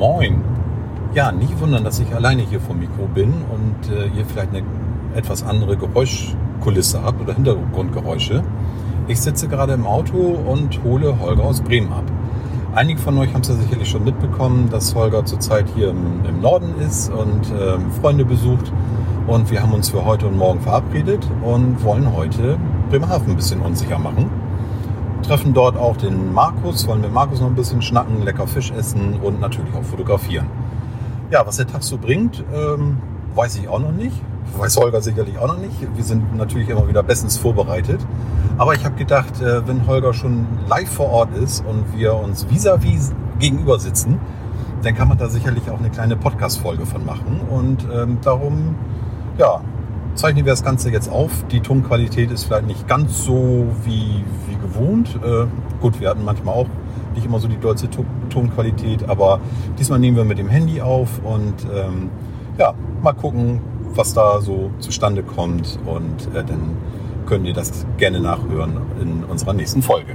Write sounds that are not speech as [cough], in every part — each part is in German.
Moin. Ja, nicht wundern, dass ich alleine hier vom Mikro bin und äh, ihr vielleicht eine etwas andere Geräuschkulisse habt oder Hintergrundgeräusche. Ich sitze gerade im Auto und hole Holger aus Bremen ab. Einige von euch haben es ja sicherlich schon mitbekommen, dass Holger zurzeit hier im, im Norden ist und ähm, Freunde besucht. Und wir haben uns für heute und morgen verabredet und wollen heute Bremerhaven ein bisschen unsicher machen. Treffen dort auch den Markus, wollen mit Markus noch ein bisschen schnacken, lecker Fisch essen und natürlich auch fotografieren. Ja, was der Tag so bringt, ähm, weiß ich auch noch nicht. Weiß Holger sicherlich auch noch nicht. Wir sind natürlich immer wieder bestens vorbereitet. Aber ich habe gedacht, äh, wenn Holger schon live vor Ort ist und wir uns vis-à-vis gegenüber sitzen, dann kann man da sicherlich auch eine kleine Podcast-Folge von machen. Und ähm, darum, ja, zeichnen wir das Ganze jetzt auf. Die Tonqualität ist vielleicht nicht ganz so wie, wie gewohnt. Äh, gut, wir hatten manchmal auch nicht immer so die deutsche Tonqualität, aber diesmal nehmen wir mit dem Handy auf und ähm, ja, mal gucken, was da so zustande kommt und äh, dann könnt ihr das gerne nachhören in unserer nächsten Folge.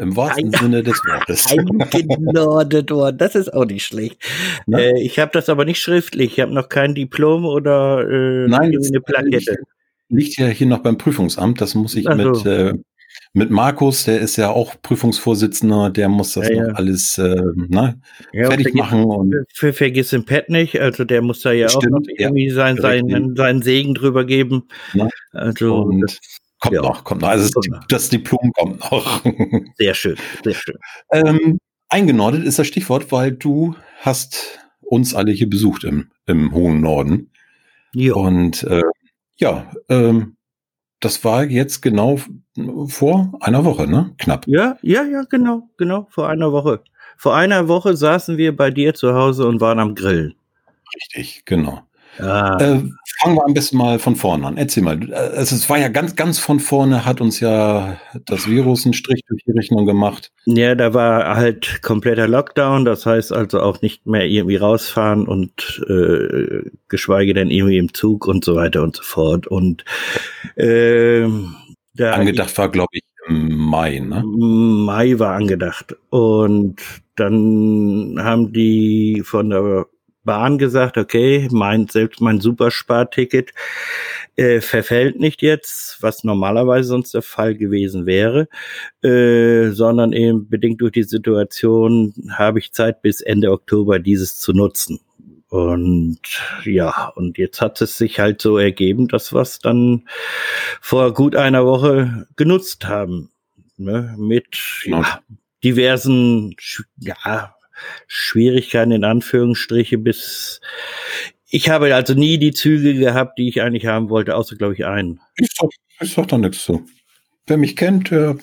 im wahrsten Ein, Sinne des Wortes. [laughs] Eingenordet worden, das ist auch nicht schlecht. Äh, ich habe das aber nicht schriftlich, ich habe noch kein Diplom oder äh, Nein, eine Plakette. Liegt ja hier noch beim Prüfungsamt, das muss ich so. mit äh, mit Markus, der ist ja auch Prüfungsvorsitzender, der muss das ja, noch ja. alles äh, ne, ja, fertig vergiss, machen. Und für, vergiss den Pet nicht, also der muss da ja stimmt, auch noch irgendwie sein, seinen, seinen Segen drüber geben. Also und kommt noch, kommt noch. Also das, Diplom kommt noch. [laughs] Sehr schön, sehr schön. Ähm, eingenordet ist das Stichwort, weil du hast uns alle hier besucht im, im hohen Norden. Jo. Und äh, ja, ähm, das war jetzt genau vor einer Woche, ne? Knapp. Ja, ja, ja, genau, genau, vor einer Woche. Vor einer Woche saßen wir bei dir zu Hause und waren am Grillen. Richtig, genau. Ah. Äh, fangen wir am besten mal von vorne an. Erzähl mal. Also es war ja ganz, ganz von vorne, hat uns ja das Virus einen Strich durch die Rechnung gemacht. Ja, da war halt kompletter Lockdown, das heißt also auch nicht mehr irgendwie rausfahren und äh, geschweige denn irgendwie im Zug und so weiter und so fort. Und äh, da angedacht war, glaube ich, im Mai, ne? Mai war angedacht. Und dann haben die von der Bahn gesagt, okay, mein, selbst mein Supersparticket äh, verfällt nicht jetzt, was normalerweise sonst der Fall gewesen wäre, äh, sondern eben bedingt durch die Situation habe ich Zeit bis Ende Oktober dieses zu nutzen. Und ja, und jetzt hat es sich halt so ergeben, dass wir es dann vor gut einer Woche genutzt haben. Ne, mit ja, diversen ja, Schwierigkeiten in Anführungsstriche bis ich habe also nie die Züge gehabt, die ich eigentlich haben wollte, außer glaube ich einen. Ich sag, ich sag da nichts zu. Wer mich kennt, weiß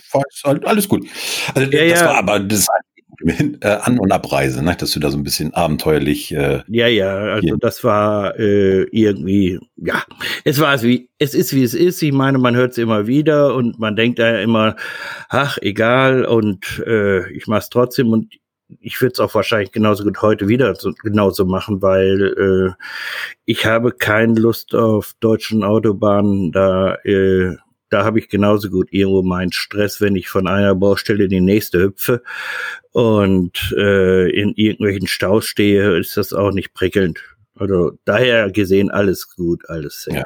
halt, alles gut. Also ja, das ja. war aber das äh, An- und Abreise, ne? dass du da so ein bisschen abenteuerlich. Äh, ja, ja, also hier. das war äh, irgendwie, ja, es war wie, es ist wie es ist. Ich meine, man hört es immer wieder und man denkt da immer, ach, egal, und äh, ich mach's trotzdem und ich würde es auch wahrscheinlich genauso gut heute wieder so, genauso machen, weil äh, ich habe keine Lust auf deutschen Autobahnen. Da, äh, da habe ich genauso gut irgendwo meinen Stress, wenn ich von einer Baustelle in die nächste hüpfe und äh, in irgendwelchen Staus stehe, ist das auch nicht prickelnd. Also daher gesehen alles gut, alles safe. Ja.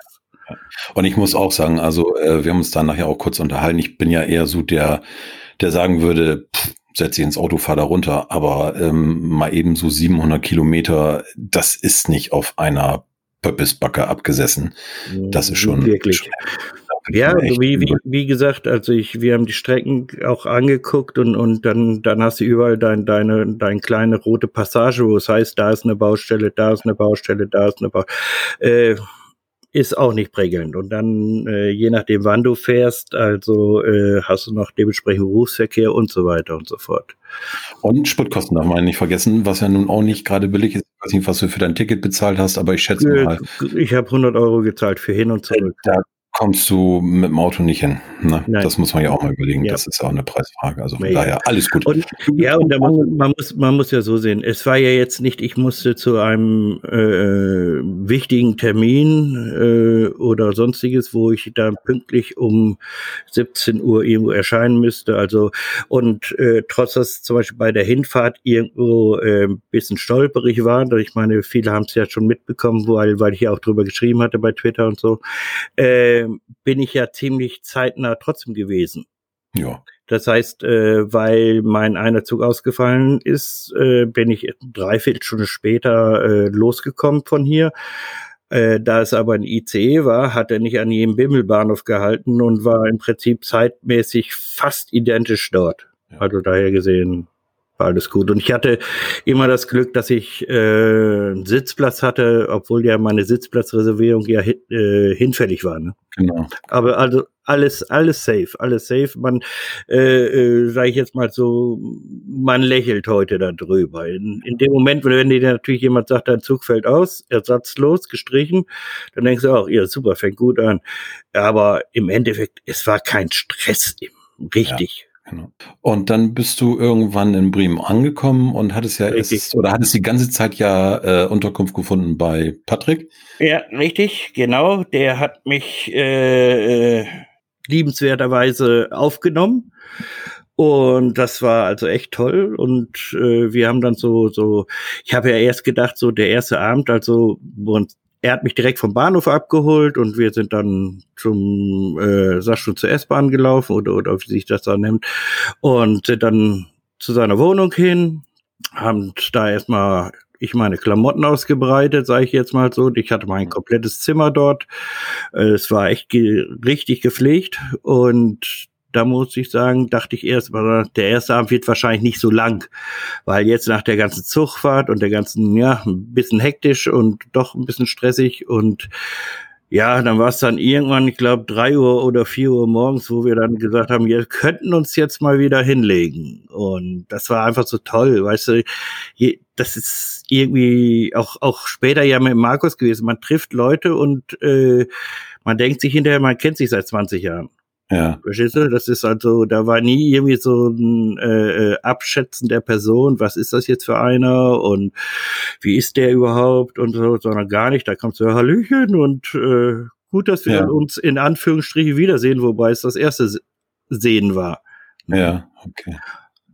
Und ich muss auch sagen, also äh, wir haben uns da nachher auch kurz unterhalten. Ich bin ja eher so der, der sagen würde, pff, setze ich ins Auto, fahr da runter. Aber ähm, mal eben so 700 Kilometer, das ist nicht auf einer Pöppesbacke abgesessen. Das ist schon wirklich. Schon, ja, wie, wie, wie gesagt, also ich, wir haben die Strecken auch angeguckt und, und dann, dann hast du überall dein, deine, deine kleine rote Passage, wo es heißt, da ist eine Baustelle, da ist eine Baustelle, da ist eine Baustelle. Äh, ist auch nicht prickelnd. Und dann, äh, je nachdem, wann du fährst, also äh, hast du noch dementsprechend Berufsverkehr und so weiter und so fort. Und Spritkosten darf man nicht vergessen, was ja nun auch nicht gerade billig ist. Ich weiß nicht, was du für dein Ticket bezahlt hast, aber ich schätze mal, Ich habe 100 Euro gezahlt für hin und zurück. da kommst du mit dem Auto nicht hin. Ne? Das muss man ja auch mal überlegen. Ja. Das ist ja auch eine Preisfrage. Also von Ja, daher alles gut. Und ja, und da muss, man muss man muss ja so sehen. Es war ja jetzt nicht, ich musste zu einem äh, wichtigen Termin äh, oder sonstiges, wo ich da pünktlich um 17 Uhr irgendwo erscheinen müsste. Also und äh, trotz dass zum Beispiel bei der Hinfahrt irgendwo äh, ein bisschen stolperig war, ich meine, viele haben es ja schon mitbekommen, weil weil ich ja auch drüber geschrieben hatte bei Twitter und so, äh, bin ich ja ziemlich zeitnah trotzdem gewesen. ja. Das heißt, äh, weil mein einer Zug ausgefallen ist, äh, bin ich dreiviertel Stunde später äh, losgekommen von hier. Äh, da es aber ein ICE war, hat er nicht an jedem Bimmelbahnhof gehalten und war im Prinzip zeitmäßig fast identisch dort. Ja. Also daher gesehen alles gut. Und ich hatte immer das Glück, dass ich äh, einen Sitzplatz hatte, obwohl ja meine Sitzplatzreservierung ja hin, äh, hinfällig war. Ne? Genau. Aber also alles, alles safe, alles safe. Man, äh, äh, sage ich jetzt mal so, man lächelt heute darüber. In, in dem Moment, wenn dir natürlich jemand sagt, dein Zug fällt aus, ersatzlos, gestrichen, dann denkst du auch, ja super, fängt gut an. Aber im Endeffekt, es war kein Stress, richtig. Genau. Und dann bist du irgendwann in Bremen angekommen und hattest ja erst, oder hattest die ganze Zeit ja äh, Unterkunft gefunden bei Patrick. Ja, richtig, genau. Der hat mich äh, äh, liebenswerterweise aufgenommen. Und das war also echt toll. Und äh, wir haben dann so, so, ich habe ja erst gedacht, so der erste Abend, also wo uns, er hat mich direkt vom Bahnhof abgeholt und wir sind dann zum, äh, sag schon, zur S-Bahn gelaufen oder, oder wie sich das da nennt. Und sind dann zu seiner Wohnung hin, haben da erstmal ich meine Klamotten ausgebreitet, sage ich jetzt mal so. Ich hatte mein komplettes Zimmer dort. Äh, Es war echt ge richtig gepflegt und da muss ich sagen, dachte ich erst, mal, der erste Abend wird wahrscheinlich nicht so lang, weil jetzt nach der ganzen Zugfahrt und der ganzen, ja, ein bisschen hektisch und doch ein bisschen stressig und ja, dann war es dann irgendwann, ich glaube, drei Uhr oder vier Uhr morgens, wo wir dann gesagt haben, wir könnten uns jetzt mal wieder hinlegen. Und das war einfach so toll, weißt du, das ist irgendwie auch, auch später ja mit Markus gewesen. Man trifft Leute und äh, man denkt sich hinterher, man kennt sich seit 20 Jahren. Ja. Verstehst du? Das ist also, da war nie irgendwie so ein äh, äh, Abschätzen der Person, was ist das jetzt für einer und wie ist der überhaupt und so, sondern gar nicht. Da kommt so Hallöchen und äh, gut, dass wir Ja. uns in Anführungsstrichen wiedersehen, wobei es das erste Se- Sehen war. Ja, okay.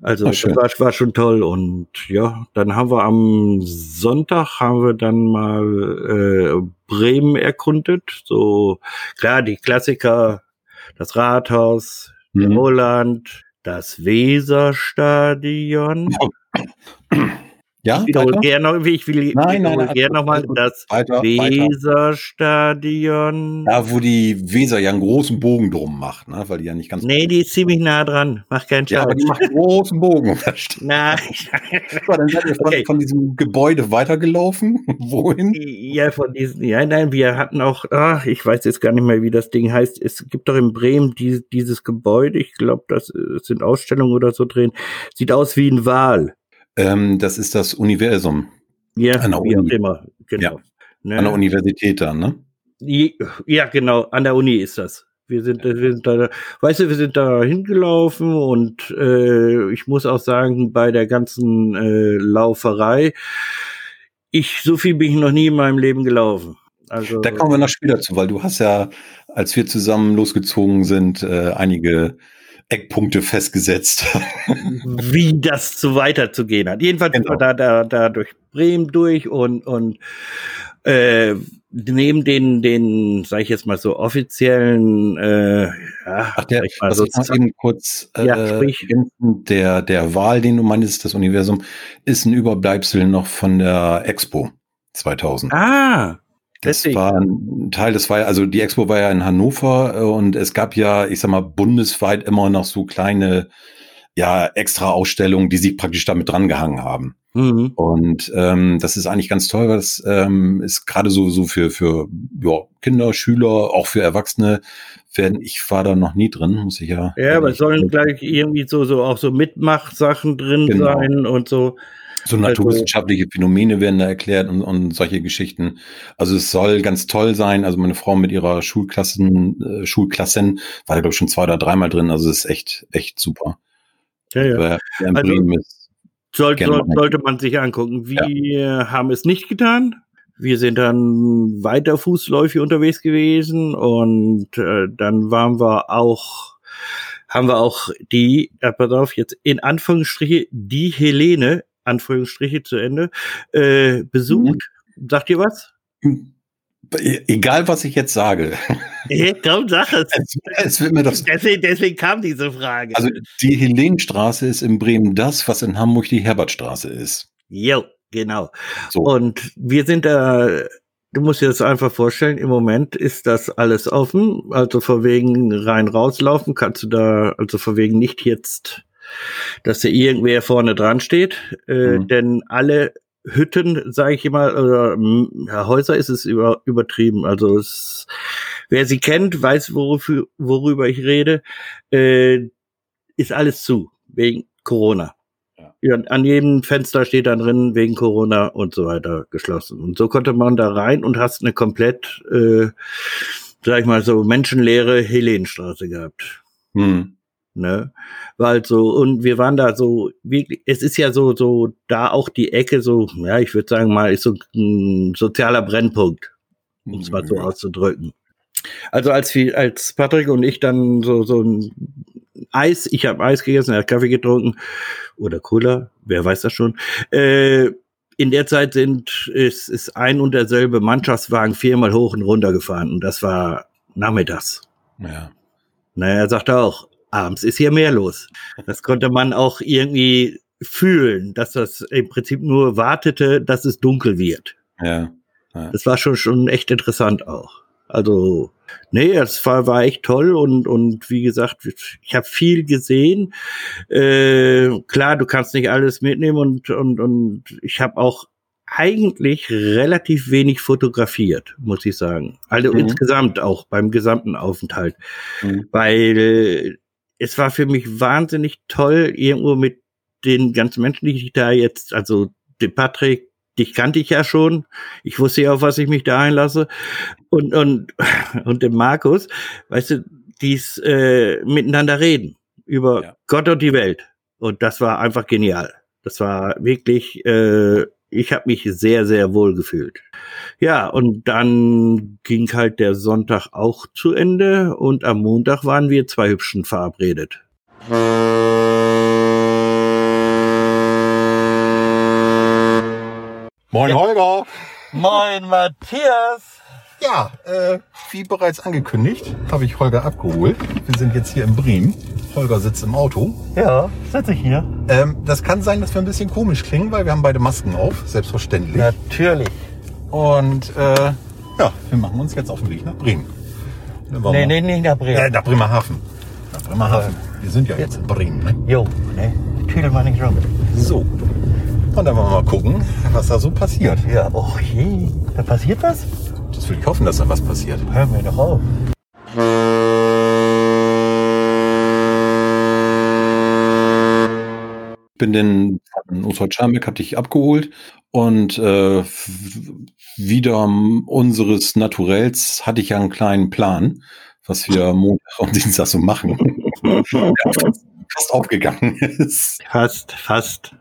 Also Ah, das war, war schon toll und ja, dann haben wir am Sonntag haben wir dann mal äh, Bremen erkundet. So klar die Klassiker, das Rathaus, der Mhm. Holland, das Weserstadion. [clears throat] [clears throat] Ja, Ich wiederhole gerne, wie ich will, Nein, nein, nein, gerne nochmal das Weiter. Weserstadion. Da, wo die Weser ja einen großen Bogen drum macht, ne? weil die ja nicht ganz. Nee, die ist ziemlich nah dran. Mach keinen ja, aber die macht einen großen Bogen. [laughs] verstehe. Nein. So, dann seid ihr von, Okay. von diesem Gebäude weitergelaufen. [laughs] Wohin? Ja, von diesen, ja, nein, wir hatten auch, ach, ich weiß jetzt gar nicht mehr, wie das Ding heißt. Es gibt doch in Bremen die, dieses Gebäude, ich glaube, das äh, sind Ausstellungen oder so drin. Sieht aus wie ein Wal. Ähm, das ist das Universum. Ja, An der Uni. immer. Genau. Ne? An der Universität dann, ne? Ja, genau, an der Uni ist das. Wir sind, äh, wir sind da, weißt du, wir sind da hingelaufen und äh, ich muss auch sagen, bei der ganzen äh, Lauferei, ich so viel bin ich noch nie in meinem Leben gelaufen. Also Da kommen wir noch später zu, weil du hast ja, als wir zusammen losgezogen sind, äh, einige Eckpunkte festgesetzt. [laughs] wie das so weiterzugehen hat. Jedenfalls Genau. da, da, da durch Bremen durch und, und äh, neben den, den, sag ich jetzt mal so, offiziellen, äh, ja, Ach, der, ich mal so, ich eben kurz äh, Ja, sprich. der, der Wahl, den du meinst, das Universum, ist ein Überbleibsel noch von der Expo 2000. ah, Das deswegen. war ein Teil, das war ja, also die Expo war ja in Hannover äh, und es gab ja, ich sag mal, bundesweit immer noch so kleine, ja, extra Ausstellungen, die sich praktisch damit drangehangen haben. Mhm. Und ähm, das ist eigentlich ganz toll, weil das ähm, ist gerade so so für für ja, Kinder, Schüler, auch für Erwachsene. Werden, ich war da noch nie drin, muss ich ja. Ja, aber es sollen gleich irgendwie so so auch so Mitmachsachen drin genau. sein und so. So also naturwissenschaftliche Phänomene werden da erklärt und, und solche Geschichten. Also es soll ganz toll sein. Also meine Frau mit ihrer Schulklassen, äh, Schulklassen war da glaube ich schon zwei oder dreimal drin. Also es ist echt echt super. Ja, ja. Wer, wer also, soll, soll, sollte man sich angucken. Wir ja. haben es nicht getan. Wir sind dann weiter fußläufig unterwegs gewesen und äh, dann waren wir auch, haben wir auch die, äh, pass auf, jetzt in Anführungsstriche, die Helene, Anführungsstriche zu Ende, äh, besucht. Mhm. Sagt ihr was? Hm. Egal, was ich jetzt sage. [laughs] Ja, komm, sag es. es wird mir das deswegen, deswegen kam diese Frage. Also die Helenstraße ist in Bremen das, was in Hamburg die Herbertstraße ist. Jo, genau. So. Und wir sind da, du musst dir das einfach vorstellen, im Moment ist das alles offen. Also vor wegen rein rauslaufen kannst du da, also vor wegen nicht jetzt, dass da irgendwer vorne dran steht. Äh, mhm. Denn alle Hütten, sage ich immer, oder ja, Häuser ist es über, übertrieben. Also es, wer sie kennt, weiß, worüber, worüber ich rede, äh, ist alles zu, wegen Corona. Ja. An jedem Fenster steht dann drin, wegen Corona und so weiter geschlossen. Und so konnte man da rein und hast eine komplett, äh, sag ich mal so, menschenleere Helenstraße gehabt. Hm ne? Weil so, und wir waren da so, wirklich, es ist ja so, so, da auch die Ecke so, ja, ich würde sagen mal, ist so ein sozialer Brennpunkt, um es mal so auszudrücken. Also als wir, als Patrick und ich dann so, so ein Eis, ich habe Eis gegessen, er hat Kaffee getrunken oder Cola, wer weiß das schon, äh, in der Zeit sind, ist, ist ein und derselbe Mannschaftswagen viermal hoch und runter gefahren und das war nachmittags. Ja. Naja, er sagte auch, abends ist hier mehr los. Das konnte man auch irgendwie fühlen, dass das im Prinzip nur wartete, dass es dunkel wird. Ja. ja. Das war schon, schon echt interessant auch. Also, nee, das war, war echt toll und, und wie gesagt, ich habe viel gesehen. Äh, klar, du kannst nicht alles mitnehmen und, und, und ich habe auch eigentlich relativ wenig fotografiert, muss ich sagen. Also mhm. insgesamt auch beim gesamten Aufenthalt. Mhm. Weil es war für mich wahnsinnig toll, irgendwo mit den ganzen Menschen, die ich da jetzt, also den Patrick, dich kannte ich ja schon. Ich wusste ja, auf was ich mich da einlasse. Und, und, [laughs] und den Markus, weißt du, dies äh, miteinander reden über ja. Gott und die Welt. Und das war einfach genial. Das war wirklich äh, ich habe mich sehr, sehr wohl gefühlt. Ja, und dann ging halt der Sonntag auch zu Ende und am Montag waren wir zwei Hübschen verabredet. Moin Holger. Moin Matthias. Ja, äh, wie bereits angekündigt, habe ich Holger abgeholt. Wir sind jetzt hier in Bremen. Holger sitzt im Auto. Ja, sitze ich hier. Ähm, das kann sein, dass wir ein bisschen komisch klingen, weil wir haben beide Masken auf, selbstverständlich. Natürlich. Und äh, ja, wir machen uns jetzt auf den Weg nach Bremen. Nee, nee, nicht nach Bremen. Äh, nach Bremerhaven. Nach Bremerhaven. Wir sind ja jetzt in Bremen, ne? Jo, ne? Tüdel mal nicht rum. So. Und dann wollen wir mal gucken, was da so passiert. Ja, oh je. Da passiert was? Das will ich hoffen, dass da was passiert. Hör mir doch auf. Bin den von Oswald Scharmbeck, hatte ich abgeholt und äh, wieder unseres Naturells hatte ich ja einen kleinen Plan, was wir [laughs] Montag und Dienstag so machen. fast aufgegangen ist. Fast, fast.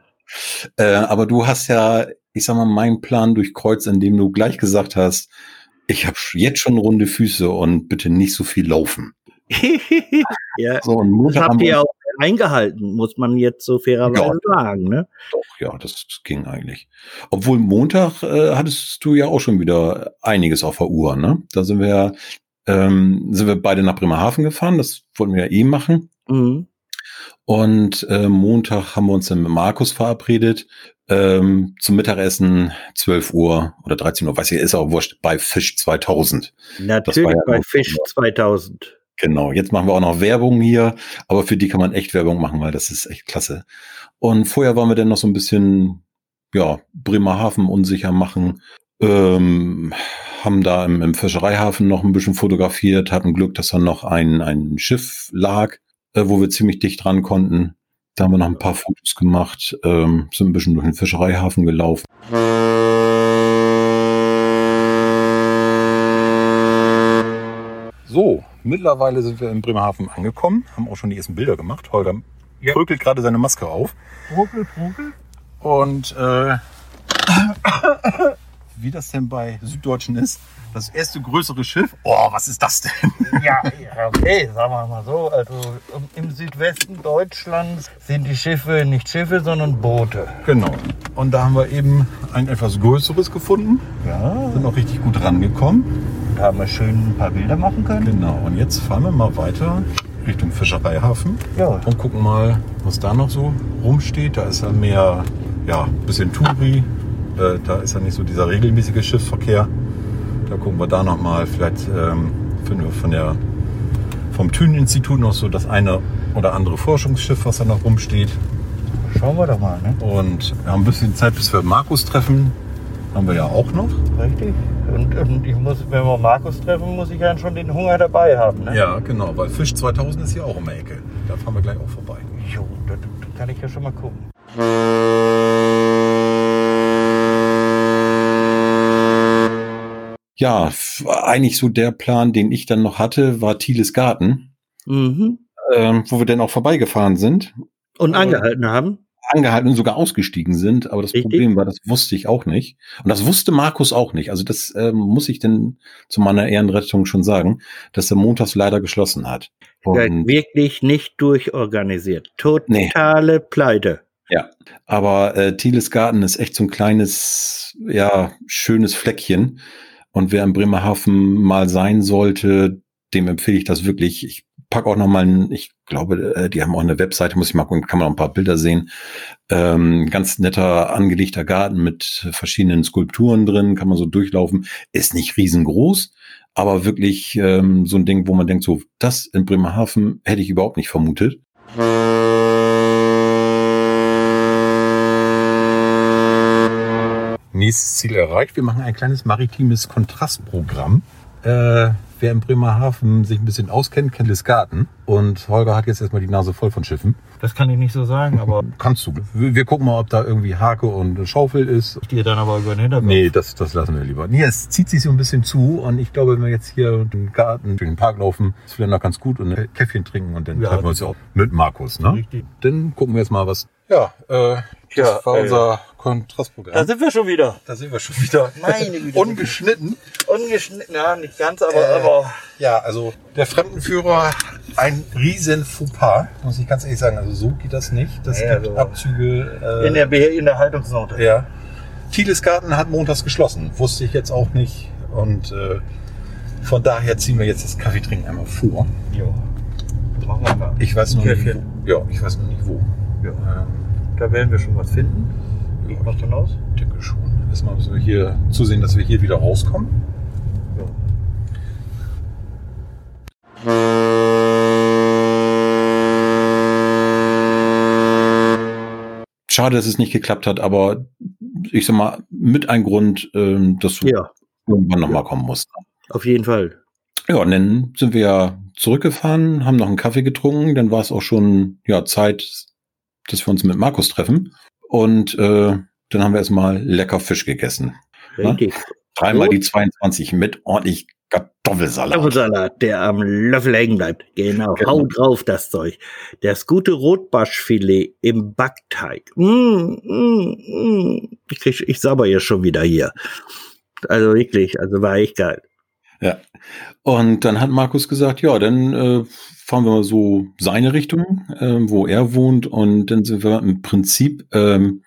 Äh, aber du hast ja, ich sag mal, meinen Plan durchkreuzt, indem du gleich gesagt hast, ich habe jetzt schon runde Füße und bitte nicht so viel laufen. [laughs] ja, so, und Montag habt ihr auch eingehalten, muss man jetzt so fairerweise ja, sagen. Ne? Doch, ja, das ging eigentlich. Obwohl Montag äh, hattest du ja auch schon wieder einiges auf der Uhr. Ne? Da sind wir, ähm, sind wir beide nach Bremerhaven gefahren. Das wollten wir ja eh machen. Mhm. Und äh, Montag haben wir uns dann mit Markus verabredet ähm, zum Mittagessen 12 Uhr oder 13 Uhr, weiß ich, ist auch wurscht, bei Fisch 2000. Natürlich ja bei Fisch 2000. Genau, jetzt machen wir auch noch Werbung hier, aber für die kann man echt Werbung machen, weil das ist echt klasse. Und vorher waren wir dann noch so ein bisschen, ja, Bremerhaven unsicher machen. Ähm, haben da im, im Fischereihafen noch ein bisschen fotografiert, hatten Glück, dass da noch ein, ein Schiff lag, äh, wo wir ziemlich dicht dran konnten. Da haben wir noch ein paar Fotos gemacht, ähm, sind ein bisschen durch den Fischereihafen gelaufen. So, mittlerweile sind wir in Bremerhaven angekommen, haben auch schon die ersten Bilder gemacht. Holger ja. prökelt gerade seine Maske auf. Prökel, prökel. Und äh, wie das denn bei Süddeutschen ist, das erste größere Schiff. Oh, was ist das denn? Ja, okay, sagen wir mal so. Also im Südwesten Deutschlands sind die Schiffe nicht Schiffe, sondern Boote. Genau. Und da haben wir eben ein etwas größeres gefunden. Ja. Sind auch richtig gut rangekommen. Da haben wir schön ein paar Bilder machen können. Genau. Und jetzt fahren wir mal weiter Richtung Fischereihafen. Ja. Und gucken mal, was da noch so rumsteht. Da ist ja mehr, ja, ein bisschen Touri. Äh, da ist ja nicht so dieser regelmäßige Schiffsverkehr. Da gucken wir da nochmal. Vielleicht ähm, finden wir von der, vom Thünen-Institut noch so das eine oder andere Forschungsschiff, was da noch rumsteht. Schauen wir doch mal. Ne? Und wir haben ein bisschen Zeit, bis wir Markus treffen. Haben wir ja auch noch. Richtig. Und, und ich muss, wenn wir Markus treffen, muss ich ja schon den Hunger dabei haben. Ne? Ja, genau, weil Fisch 2000 ist hier auch um die Ecke. Da fahren wir gleich auch vorbei. Jo, da, da kann ich ja schon mal gucken. Ja, eigentlich so der Plan, den ich dann noch hatte, war Thieles Garten, Mhm. ähm, wo wir dann auch vorbeigefahren sind, Und angehalten haben. Angehalten und sogar ausgestiegen sind. Aber das Richtig. Problem war, das wusste ich auch nicht. Und das wusste Markus auch nicht. Also das ähm, muss ich denn zu meiner Ehrenrettung schon sagen, dass der montags leider geschlossen hat. Ja, Und, wirklich nicht durchorganisiert. Nee. Totale Pleite. aber äh, Thieles Garten ist echt so ein kleines, ja, schönes Fleckchen. Und wer in Bremerhaven mal sein sollte, dem empfehle ich das wirklich. Ich pack auch noch mal, ein, ich glaube, äh, die haben auch eine Webseite, muss ich mal gucken, kann man auch ein paar Bilder sehen. Ähm, ganz netter angelegter Garten mit verschiedenen Skulpturen drin, kann man so durchlaufen. Ist nicht riesengroß, aber wirklich ähm, so ein Ding, wo man denkt, so das in Bremerhaven hätte ich überhaupt nicht vermutet. Nächstes Ziel erreicht. Wir machen ein kleines maritimes Kontrastprogramm. Äh, wer in Bremerhaven sich ein bisschen auskennt, kennt das Garten. Und Holger hat jetzt erstmal die Nase voll von Schiffen. Das kann ich nicht so sagen, aber [laughs] Kannst du. Wir, wir gucken mal, ob da irgendwie Hake und Schaufel ist. dir dann aber über den Hintergrund. Nee, das, das lassen wir lieber. Nee, es zieht sich so ein bisschen zu und ich glaube, wenn wir jetzt hier den Garten, durch den Park laufen, ist vielleicht noch ganz gut und ein Käffchen trinken und dann Ja, treffen wir uns ja auch mit Markus, ne? Richtig. Dann gucken wir jetzt mal was. Ja, äh, Ja, das war äh, unser Kontrastprogramm. Da sind wir schon wieder. Da sind wir schon wieder. Meine Güte. Ungeschnitten. Ungeschnitten, ja, nicht ganz, aber, Äh, aber Ja, also der Fremdenführer, ein riesen Fauxpas, muss ich ganz ehrlich sagen. Also so geht das nicht. Das Ja, gibt also Abzüge. Äh, in der, Be- in der Haltungsnote. ja. Thieles Garten hat montags geschlossen. Wusste ich jetzt auch nicht. Und äh, von daher ziehen wir jetzt das Kaffeetrinken einmal vor. Jo. Machen wir mal. Ich weiß noch nicht, wo. Ja, ich weiß noch nicht wo. Ja. Ähm, Da werden wir schon was finden. Ich mach dann aus. denke schon. Erstmal müssen wir hier zusehen, dass wir hier wieder rauskommen. Ja. Schade, dass es nicht geklappt hat, aber ich sag mal, mit ein Grund, ähm, dass du ja, irgendwann nochmal kommen musst. auf jeden Fall. Ja, und dann sind wir zurückgefahren, haben noch einen Kaffee getrunken, dann war es auch schon ja, Zeit, dass wir uns mit Markus treffen. Und äh, dann haben wir erstmal lecker Fisch gegessen. Richtig. Dreimal die 22 mit ordentlich Kartoffelsalat. Kartoffelsalat, der am Löffel hängen bleibt. Genau. Genau. Hau drauf das Zeug. Das gute Rotbarschfilet im Backteig. Mm, mm, mm. Ich, krieg, ich sabber ja schon wieder hier. Also wirklich, also war echt geil. Ja. Und dann hat Markus gesagt, ja, dann äh, fahren wir mal so seine Richtung, ähm, wo er wohnt. Und dann sind wir im Prinzip ähm,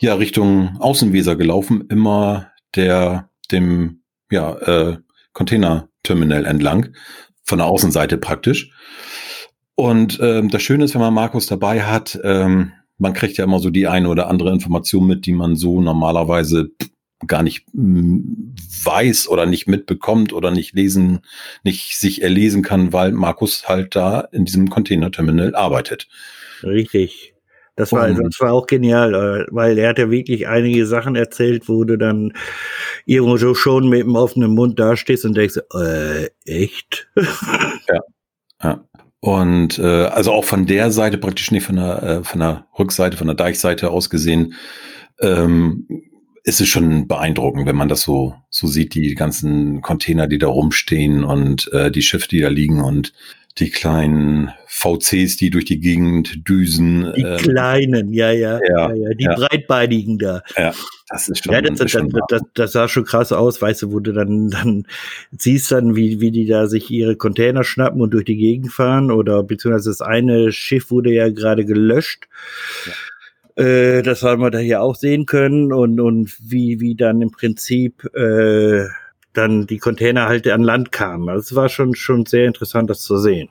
ja Richtung Außenweser gelaufen, immer der dem ja äh, Containerterminal entlang, von der Außenseite praktisch. Und ähm, das Schöne ist, wenn man Markus dabei hat, ähm, man kriegt ja immer so die eine oder andere Information mit, die man so normalerweise gar nicht mm, weiß oder nicht mitbekommt oder nicht lesen, nicht sich erlesen kann, weil Markus halt da in diesem Containerterminal arbeitet. Richtig. Das war, das war auch genial, äh, weil er hat ja wirklich einige Sachen erzählt, wo du dann irgendwo schon mit dem offenen Mund dastehst und denkst, äh, echt? Ja. Und äh, also auch von der Seite praktisch nicht von der äh, von der Rückseite, von der Deichseite aus gesehen, ähm, ist es schon beeindruckend, wenn man das so so sieht, die ganzen Container, die da rumstehen und äh, die Schiffe, die da liegen und die kleinen VCs, die durch die Gegend düsen. Die ähm, kleinen, ja, ja, ja, ja, die ja. breitbeinigen da. das ist schon, Ja, das, ist das, schon das, das, das sah schon krass aus, weißt du, wo du dann, dann siehst dann, wie, wie die da sich ihre Container schnappen und durch die Gegend fahren oder beziehungsweise das eine Schiff wurde ja gerade gelöscht. Äh, das haben wir da hier auch sehen können und, und wie, wie dann im Prinzip äh, dann die Container halt an Land kamen. Also es war schon, schon sehr interessant, das zu sehen.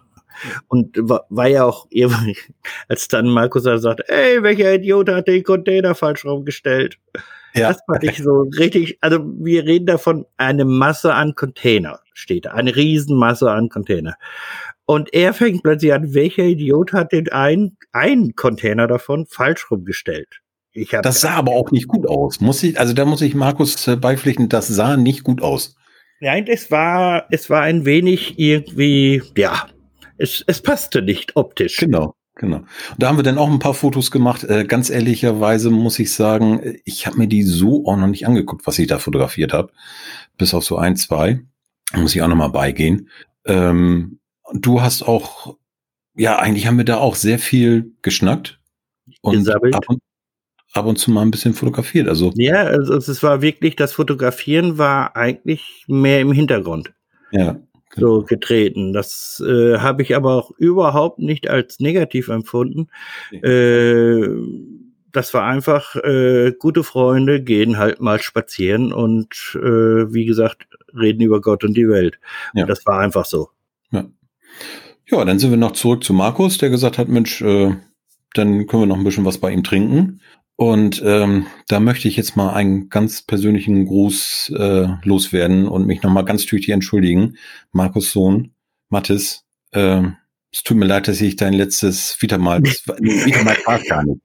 Und war, war ja auch [laughs] als dann Markus dann sagt, ey, welcher Idiot hat den Container falsch rumgestellt? ja, Das fand ich so richtig, also wir reden davon, eine Masse an Container steht da, eine Riesenmasse an Container. Und er fängt plötzlich an, welcher Idiot hat den einen, einen Container davon falsch rumgestellt? Ich das sah aber auch nicht gut aus. Muss ich, also da muss ich Markus äh, beipflichten, das sah nicht gut aus. Nein, es war, es war ein wenig irgendwie, ja, es, es passte nicht optisch. Genau, genau. Und da haben wir dann auch ein paar Fotos gemacht. Äh, ganz ehrlicherweise muss ich sagen, äh, ich habe mir die so auch noch nicht angeguckt, was ich da fotografiert habe. Bis auf so ein, zwei. Da muss ich auch noch mal beigehen. Ähm, du hast auch, ja, eigentlich haben wir da auch sehr viel geschnackt und ab und, ab und zu mal ein bisschen fotografiert. Also Ja, also es war wirklich, das Fotografieren war eigentlich mehr im Hintergrund. ja, so getreten. Das äh, habe ich aber auch überhaupt nicht als negativ empfunden. Äh, das war einfach, äh, gute Freunde gehen halt mal spazieren und äh, wie gesagt, reden über Gott und die Welt. Ja. Und das war einfach so. Ja, dann sind wir noch zurück zu Markus, der gesagt hat, Mensch, äh, dann können wir noch ein bisschen was bei ihm trinken. Und ähm, da möchte ich jetzt mal einen ganz persönlichen Gruß äh, loswerden und mich nochmal ganz tüchtig entschuldigen. Markus Sohn, Mathis, äh, es tut mir leid, dass ich dein letztes das war- nee, Vitamal war gar nicht.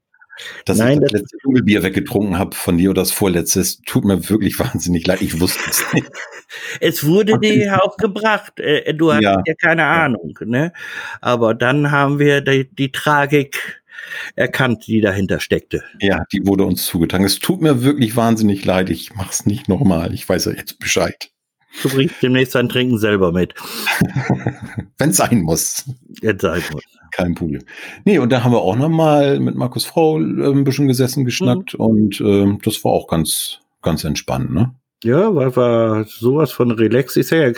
Dass Nein, ich das das- letzte Dunkelbier weggetrunken habe von dir oder das vorletzte, es tut mir wirklich [laughs] wahnsinnig leid, ich wusste es nicht. [laughs] Es wurde dir auch gebracht. Äh, du hattest ja, Ja. keine Ahnung, ne? Aber dann haben wir die, die Tragik erkannt, die dahinter steckte. Ja, die wurde uns zugetragen. Es tut mir wirklich wahnsinnig leid. Ich mach's nicht nochmal. Ich weiß ja jetzt Bescheid. Du bringst demnächst dein Trinken selber mit. [laughs] Wenn sein muss. Jetzt sag mal. Kein Problem. Nee, und da haben wir auch nochmal mit Markus Frau äh, ein bisschen gesessen, geschnackt und ähm, das war auch ganz, ganz entspannt, ne? Ja, war, war sowas von relax. Ich sag ja,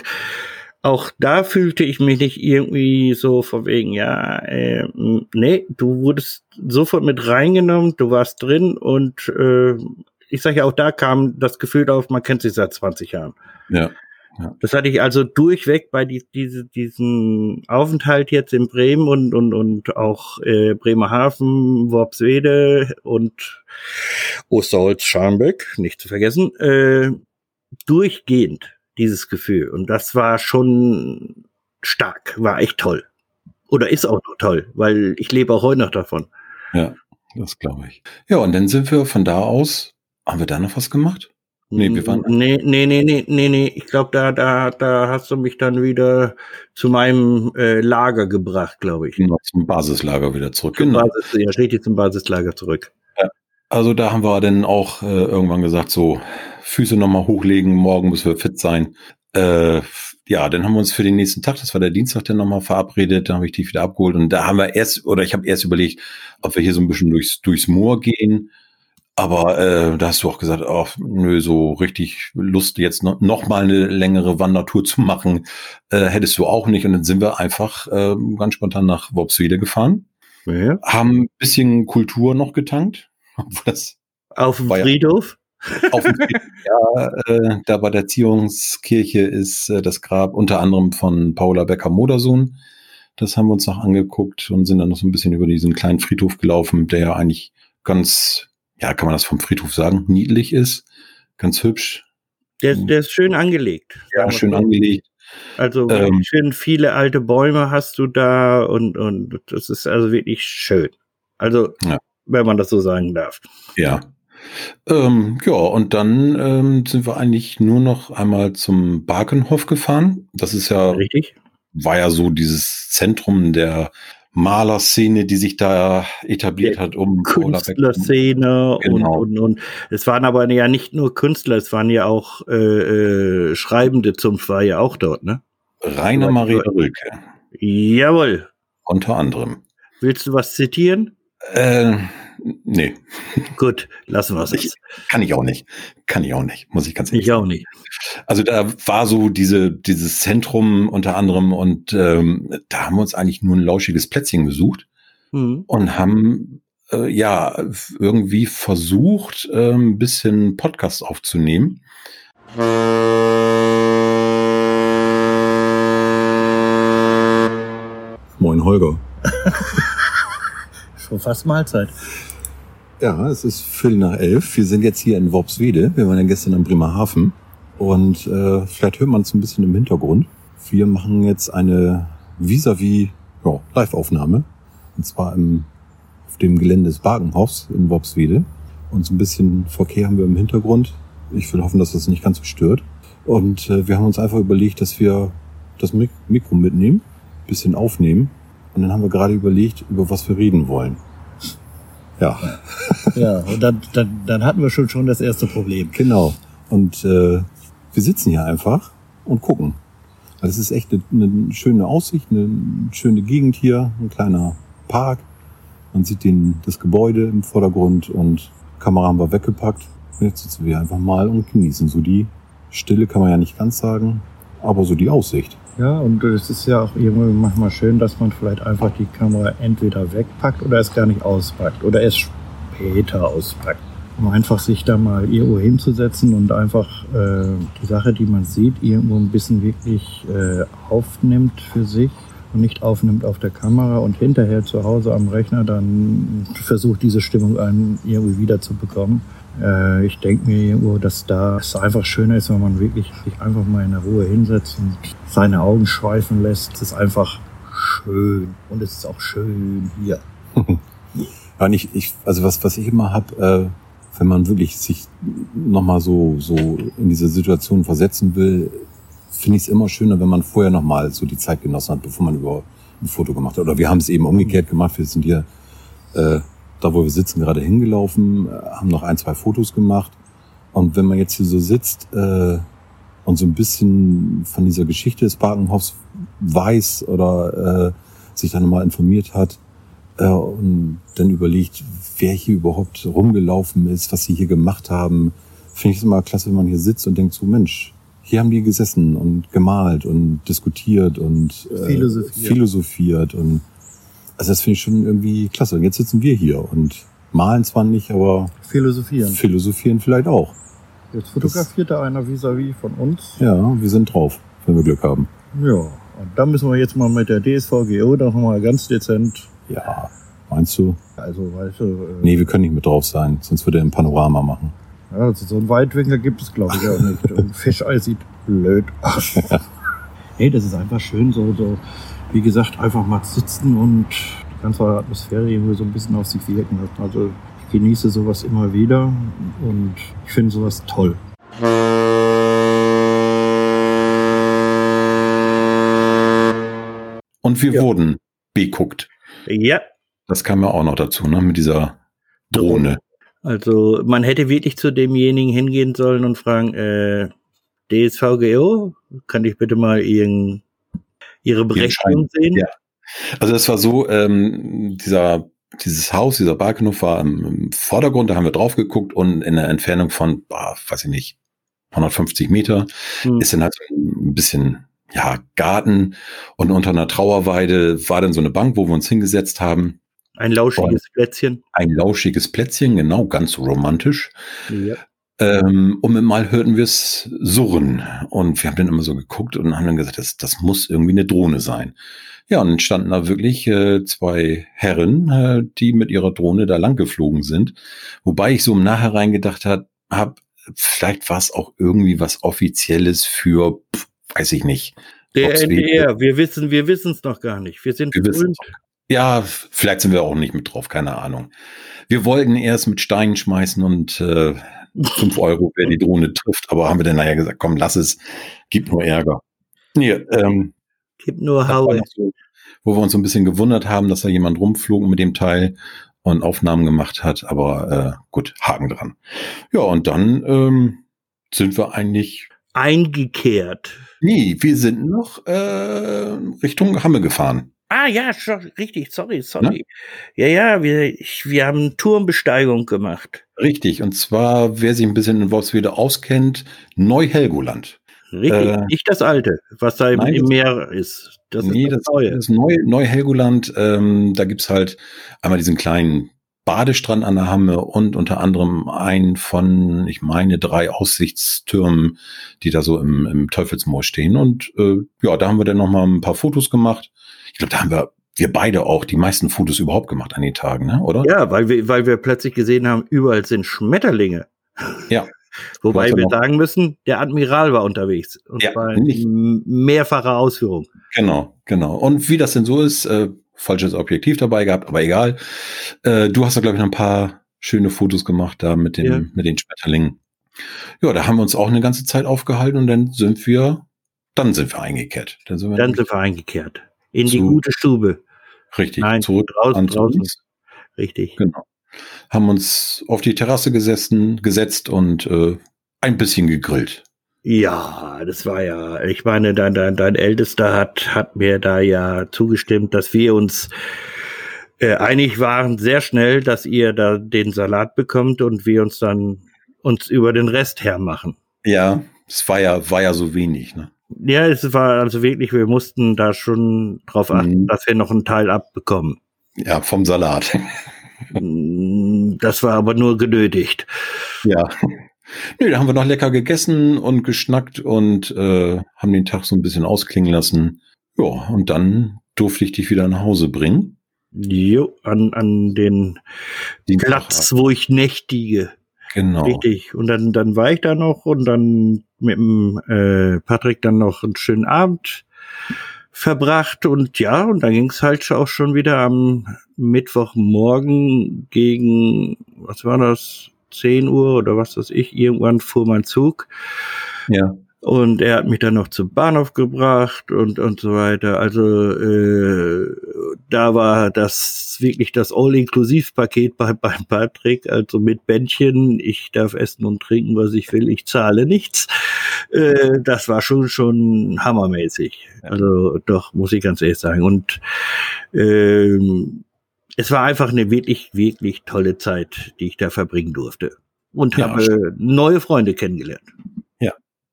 auch da fühlte ich mich nicht irgendwie so von wegen, ja, äh, nee, du wurdest sofort mit reingenommen, du warst drin und äh, ich sag ja, auch da kam das Gefühl auf, man kennt sich seit 20 Jahren. Ja. Das hatte ich also durchweg bei die, diese, diesem Aufenthalt jetzt in Bremen und, und, und auch äh, Bremerhaven, Worpswede und Osterholz, Scharnbeck, nicht zu vergessen, äh, durchgehend dieses Gefühl. Und das war schon stark, war echt toll. Oder ist auch noch toll, weil ich lebe auch heute noch davon. Ja, das glaube ich. Ja, und dann sind wir von da aus, haben wir da noch was gemacht? Nee, wir waren- Nee, nee, nee, nee, nee, nee. Ich glaube, da, da, da hast du mich dann wieder zu meinem äh, Lager gebracht, glaube ich. Noch zum Basislager wieder zurück. Zum Genau. Basis, ja, richtig zum Basislager zurück. Also da haben wir dann auch äh, irgendwann gesagt, so Füße nochmal hochlegen, morgen müssen wir fit sein. Äh, ja, dann haben wir uns für den nächsten Tag, das war der Dienstag, dann nochmal verabredet, dann habe ich die wieder abgeholt und da haben wir erst, oder ich habe erst überlegt, ob wir hier so ein bisschen durchs, durchs Moor gehen. Aber äh, da hast du auch gesagt, ach, nö, so richtig Lust, jetzt noch, noch mal eine längere Wandertour zu machen, äh, hättest du auch nicht. Und dann sind wir einfach äh, ganz spontan nach Worpswede gefahren, Ja. haben ein bisschen Kultur noch getankt. [laughs] Auf dem War ja- Friedhof. auf dem [laughs] ja, äh, da bei der Ziehungskirche ist äh, das Grab unter anderem von Paula Becker-Modersohn. Das haben wir uns noch angeguckt und sind dann noch so ein bisschen über diesen kleinen Friedhof gelaufen, der ja eigentlich ganz, ja, kann man das vom Friedhof sagen, niedlich ist. Ganz hübsch. Der, ist- der ist schön angelegt. Ja, schön so. angelegt. Also Ähm, schön viele alte Bäume hast du da und, und das ist also wirklich schön. Also Ja. wenn man das so sagen darf. Ja. Ähm, ja, und dann ähm, sind wir eigentlich nur noch einmal zum Barkenhof gefahren. Das ist ja, Richtig? war ja so dieses Zentrum der Malerszene, die sich da etabliert hat, um Künstlerszene Genau. und, und, und es waren aber ja nicht nur Künstler, es waren ja auch äh, äh, Schreibende Zunft war ja auch dort, ne? Rainer Maria Rilke, Jawohl. unter anderem. Willst du was zitieren? Äh, nee, Gut, lassen wir es. Ich- kann ich auch nicht. Kann ich auch nicht, muss ich ganz ehrlich Ich auch nicht. Also da war so diese, dieses Zentrum unter anderem und ähm, da haben wir uns eigentlich nur ein lauschiges Plätzchen gesucht Hm. und haben äh, ja irgendwie versucht, äh, ein bisschen Podcast aufzunehmen. Moin Holger. [laughs] Schon fast Mahlzeit. Ja, es ist Viertel nach elf. Wir sind jetzt hier in Worpswede. Wir waren ja gestern in Bremerhaven. Und äh, vielleicht hört man es ein bisschen im Hintergrund. Wir machen jetzt eine vis-à-vis ja, Live-Aufnahme. Und zwar im, auf dem Gelände des Bargenhofs in Worpswede. Und so ein bisschen Verkehr haben wir im Hintergrund. Ich will hoffen, dass das nicht ganz so stört. Und äh, wir haben uns einfach überlegt, dass wir das Mik Mikro mitnehmen, bisschen aufnehmen. Und dann haben wir gerade überlegt, über was wir reden wollen. Ja. [laughs] Ja, und dann, dann, dann hatten wir schon schon das erste Problem. Genau. Und äh, wir sitzen hier einfach und gucken. Also es ist echt eine, eine schöne Aussicht, eine schöne Gegend hier, ein kleiner Park. Man sieht den, das Gebäude im Vordergrund und Kamera haben wir weggepackt. Und jetzt sitzen wir einfach mal und genießen so die Stille, kann man ja nicht ganz sagen, aber so die Aussicht. Ja, und es ist ja auch irgendwie manchmal schön, dass man vielleicht einfach die Kamera entweder wegpackt oder es gar nicht auspackt oder erst später auspackt. Um einfach sich da mal irgendwo hinzusetzen und einfach äh, die Sache, die man sieht, irgendwo ein bisschen wirklich äh, aufnimmt für sich und nicht aufnimmt auf der Kamera und hinterher zu Hause am Rechner dann versucht, diese Stimmung einen irgendwie wieder zu bekommen. Äh, ich denke mir irgendwo, dass da es einfach schöner ist, wenn man wirklich sich einfach mal in der Ruhe hinsetzt und seine Augen schweifen lässt. Es ist einfach schön und es ist auch schön hier. [laughs] Ja, ich, ich, also was, was ich immer hab, äh, wenn man wirklich sich nochmal so, so in diese Situation versetzen will, finde ich es immer schöner, wenn man vorher nochmal so die Zeit genossen hat, bevor man über ein Foto gemacht hat. Oder wir haben es eben umgekehrt gemacht. Wir sind hier, äh, da wo wir sitzen, gerade hingelaufen, äh, haben noch ein, zwei Fotos gemacht. Und wenn man jetzt hier so sitzt äh, und so ein bisschen von dieser Geschichte des Barkenhofs weiß oder äh, sich dann nochmal informiert hat, äh, und dann überlegt, wer hier überhaupt rumgelaufen ist, was sie hier gemacht haben, finde ich es immer klasse, wenn man hier sitzt und denkt so, Mensch, hier haben die gesessen und gemalt und diskutiert und äh, Philosophiert. philosophiert und also das finde ich schon irgendwie klasse. Und jetzt sitzen wir hier und malen zwar nicht, aber Philosophieren. philosophieren vielleicht auch. Jetzt fotografiert da einer vis-à-vis von uns. Ja, wir sind drauf, wenn wir Glück haben. Ja, und da müssen wir jetzt mal mit der DSVGO doch mal ganz dezent, Ja, meinst du? also weißt du, äh, Nee, wir können nicht mit drauf sein, sonst würde er ein Panorama machen. ja, also so einen Weitwinkel gibt es glaube ich auch nicht. [laughs] Und Fischei sieht blöd aus. nee, das ist einfach schön, so, so, wie gesagt, einfach mal sitzen und die ganze Atmosphäre irgendwie so ein bisschen auf sich wirken lassen. Also ich genieße sowas immer wieder und ich finde sowas toll. Und wir Ja. wurden beguckt. Ja, Das kam ja auch noch dazu, ne, mit dieser Drohne. also man hätte wirklich zu demjenigen hingehen sollen und fragen, äh, DSVGO, kann ich bitte mal ihren, ihre Berechtigung sehen? Ja. Also das war so, ähm, dieser, dieses Haus, dieser Balkenhof war im, Vordergrund, da haben wir drauf geguckt und in der Entfernung von, boah, weiß ich nicht, 150 Meter Hm. ist dann halt so ein bisschen, ja, Garten und unter einer Trauerweide war dann so eine Bank, wo wir uns hingesetzt haben. Ein lauschiges Plätzchen. Ein lauschiges Plätzchen, genau, ganz romantisch. Ja. Ähm, und mal hörten wir es surren. Und wir haben dann immer so geguckt und haben dann gesagt, das, das muss irgendwie eine Drohne sein. Ja, und dann standen da wirklich äh, zwei Herren, äh, die mit ihrer Drohne da lang geflogen sind. Wobei ich so im Nachhinein gedacht habe, hab, vielleicht war es auch irgendwie was Offizielles für, pf, weiß ich nicht. Der Ob's NDR, wir wissen, wir wissen es noch gar nicht. Wir sind Wir berühmt. Ja, vielleicht sind wir auch nicht mit drauf, keine Ahnung. Wir wollten erst mit Steinen schmeißen und äh, 5 Euro, wer die Drohne trifft, aber haben wir dann nachher gesagt, komm, lass es, gibt nur Ärger. Nee, ähm, Gibt nur Haue. so, wo wir uns so ein bisschen gewundert haben, dass da jemand rumflog mit dem Teil und Aufnahmen gemacht hat, aber äh, gut, Haken dran. Ja, und dann ähm, sind wir eigentlich Eingekehrt. Nee, wir sind noch äh, Richtung Hamme gefahren. Ah ja, richtig, sorry, sorry. Ja, ja, wir, ich, wir haben Turmbesteigung gemacht. Richtig, und zwar, wer sich ein bisschen in Wolfswede auskennt, Neu-Helgoland. Richtig, Äh, nicht das alte, was da im, nein, im Meer ist. Das nee, ist das, das neue. das Neu- Neu-Helgoland, ähm, da gibt's halt einmal diesen kleinen Badestrand an der Hamme und unter anderem einen von, ich meine, drei Aussichtstürmen, die da so im, im Teufelsmoor stehen. Und äh, ja, da haben wir dann noch mal ein paar Fotos gemacht. Ich glaube, da haben wir, wir beide auch die meisten Fotos überhaupt gemacht an den Tagen, ne? oder? Ja, weil wir, weil wir plötzlich gesehen haben, überall sind Schmetterlinge. Ja. [laughs] Wobei wir sagen müssen, der Admiral war unterwegs. Und Ja, zwar in mehrfacher Ausführung. Genau, genau. Und wie das denn so ist, äh, falsches Objektiv dabei gehabt, aber egal. Äh, du hast da, glaube ich, noch ein paar schöne Fotos gemacht da mit den, Ja. mit den Schmetterlingen. Ja, da haben wir uns auch eine ganze Zeit aufgehalten und dann sind wir, dann sind wir eingekehrt. Dann sind wir Dann sind wir eingekehrt. In die gute Stube. richtig Nein, zurück draußen, draußen. Richtig. Genau. Haben uns auf die Terrasse gesessen, gesetzt und äh, ein bisschen gegrillt. Ja, das war ja, ich meine, dein, dein, dein Ältester hat, hat mir da ja zugestimmt, dass wir uns äh, einig waren, sehr schnell, dass ihr da den Salat bekommt und wir uns dann uns über den Rest hermachen. Ja, es war ja, war ja so wenig, ne? Ja, es war also wirklich, wir mussten da schon drauf achten, Mhm. dass wir noch einen Teil abbekommen. Ja, vom Salat. [laughs] Mm, Das war aber nur genötigt. Ja. Nö, da haben wir noch lecker gegessen und geschnackt und äh, haben den Tag so ein bisschen ausklingen lassen. Ja, und dann durfte ich dich wieder nach Hause bringen. Jo, an, an den Den Platz, wo ich nächtige. Genau. Richtig. Und dann, dann war ich da noch und dann mit dem äh, Patrick dann noch einen schönen Abend verbracht und ja, und dann ging es halt auch schon wieder am Mittwochmorgen gegen, was war das, 10 Uhr oder was weiß ich, irgendwann fuhr mein Zug Ja. und er hat mich dann noch zum Bahnhof gebracht und und so weiter. Also äh, da war das wirklich das All-Inklusiv-Paket bei, bei Patrick, also mit Bändchen. Ich darf essen und trinken, was ich will. Ich zahle nichts. Äh, das war schon schon hammermäßig. Also doch muss ich ganz ehrlich sagen. Und ähm, es war einfach eine wirklich wirklich tolle Zeit, die ich da verbringen durfte und Ja, habe neue Freunde kennengelernt.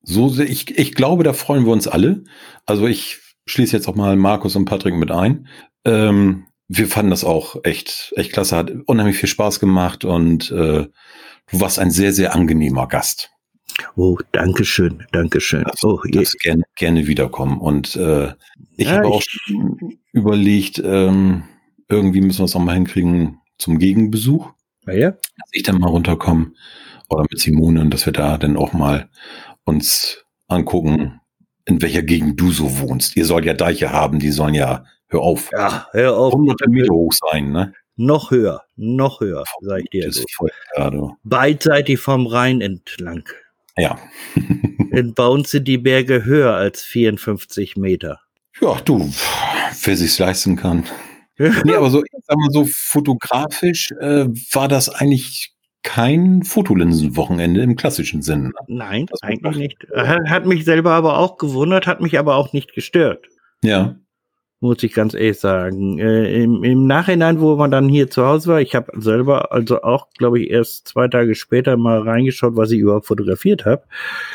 So, se- ich, ich glaube, da freuen wir uns alle. Also ich schließe jetzt auch mal Markus und Patrick mit ein. Ähm, wir fanden das auch echt, echt klasse, hat unheimlich viel Spaß gemacht und äh, du warst ein sehr, sehr angenehmer Gast. Oh, danke schön, danke schön. Das, Oh, das gerne, gerne wiederkommen. Und äh, ich Ja, habe auch ich- überlegt, ähm, irgendwie müssen wir es auch mal hinkriegen zum Gegenbesuch, ja, ja. dass ich dann mal runterkomme oder mit Simone und dass wir da dann auch mal uns angucken, in welcher Gegend du so wohnst. Ihr sollt ja Deiche haben, die sollen ja, hör auf, Ja, hör auf. hunderte Meter hoch sein, ne? Noch höher, noch höher, sag ich dir Das so. ist voll klar, du. Beidseitig vom Rhein entlang. Ja. [laughs] Denn bei uns sind die Berge höher als 54 Meter. ja, du, wer sich's leisten kann. [laughs] Nee, aber so, sag mal so fotografisch äh, war das eigentlich kein Fotolinsenwochenende im klassischen Sinn. ne? Nein, Das eigentlich nicht. Hat, hat mich selber aber auch gewundert, hat mich aber auch nicht gestört. Ja. Muss ich ganz ehrlich sagen. Äh, im, Im Nachhinein, wo man dann hier zu Hause war, ich habe selber also auch, glaube ich, erst zwei Tage später mal reingeschaut, was ich überhaupt fotografiert habe.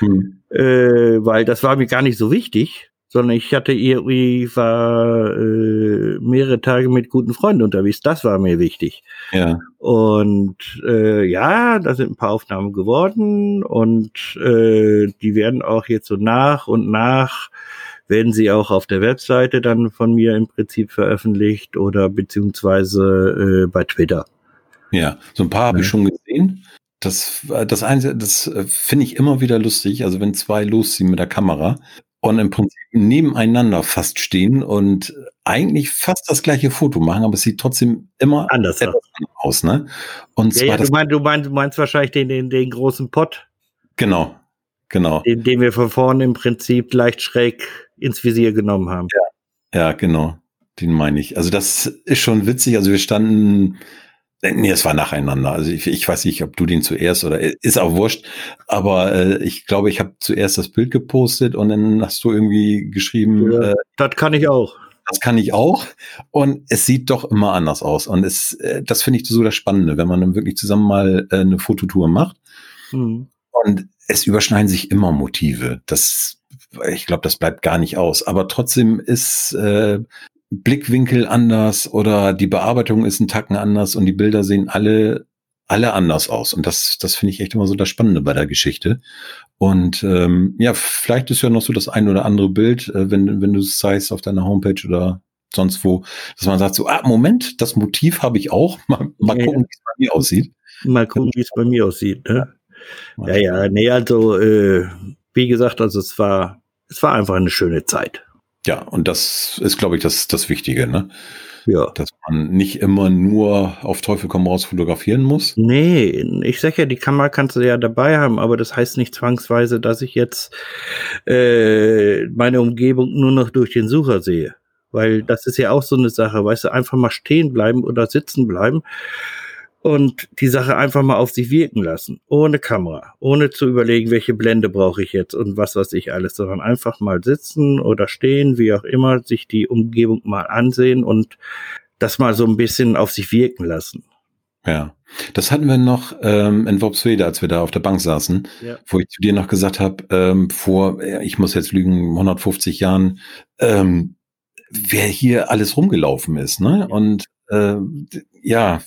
Hm. äh, weil das war mir gar nicht so wichtig, sondern ich hatte irgendwie war äh, mehrere Tage mit guten Freunden unterwegs. Das war mir wichtig. Ja. Und äh, ja, da sind ein paar Aufnahmen geworden und äh, die werden auch jetzt so nach und nach werden sie auch auf der Webseite dann von mir im Prinzip veröffentlicht oder beziehungsweise äh, bei Twitter. Ja, so ein paar habe ich Ja. schon gesehen. Das, das Einzige, das äh, finde ich immer wieder lustig. Also wenn zwei losziehen mit der Kamera und im Prinzip nebeneinander fast stehen und eigentlich fast das gleiche Foto machen, aber es sieht trotzdem immer Anders aus, ne? Und ja, zwar ja, du, meinst, du, meinst, du meinst wahrscheinlich den, den, den großen Pott. Genau, genau. Den, den wir von vorne im Prinzip leicht schräg ins Visier genommen haben. Ja, ja genau. Den meine ich. Also das ist schon witzig. Also wir standen Nee, es war nacheinander. Also ich, ich weiß nicht, ob du den zuerst oder ist auch wurscht. Aber äh, ich glaube, ich habe zuerst das Bild gepostet und dann hast du irgendwie geschrieben. Ja, äh, das kann ich auch. Das kann ich auch. Und es sieht doch immer anders aus. Und es, äh, das finde ich so das Spannende, wenn man dann wirklich zusammen mal äh, eine Fototour macht. Mhm. Und es überschneiden sich immer Motive. Das, ich glaube, das bleibt gar nicht aus. Aber trotzdem ist äh, Blickwinkel anders oder die Bearbeitung ist ein Tacken anders und die Bilder sehen alle alle anders aus. Und das, das finde ich echt immer so das Spannende bei der Geschichte. Und ähm, ja, vielleicht ist ja noch so das ein oder andere Bild, äh, wenn, wenn du es zeigst auf deiner Homepage oder sonst wo, dass man sagt so, ah, Moment, das Motiv habe ich auch. [laughs] Mal, mal ja, gucken, wie es bei mir aussieht. Mal gucken, wie es bei mir aussieht. Ne? Ja, ja, nee, also äh, wie gesagt, also es war, es war einfach eine schöne Zeit. Ja, und das ist, glaube ich, das, das Wichtige, ne? Ja. Dass man nicht immer nur auf Teufel komm raus fotografieren muss. Nee, ich sag ja, die Kamera kannst du ja dabei haben, aber das heißt nicht zwangsweise, dass ich jetzt äh, meine Umgebung nur noch durch den Sucher sehe. Weil das ist ja auch so eine Sache, weißt du, einfach mal stehen bleiben oder sitzen bleiben und die Sache einfach mal auf sich wirken lassen, ohne Kamera, ohne zu überlegen, welche Blende brauche ich jetzt und was weiß ich alles, sondern einfach mal sitzen oder stehen, wie auch immer, sich die Umgebung mal ansehen und das mal so ein bisschen auf sich wirken lassen. Ja, das hatten wir noch ähm, in Worpswede, als wir da auf der Bank saßen, ja. wo ich zu dir noch gesagt habe, ähm, vor, ich muss jetzt lügen, 150 Jahren, ähm, wer hier alles rumgelaufen ist, ne? Und äh, ja,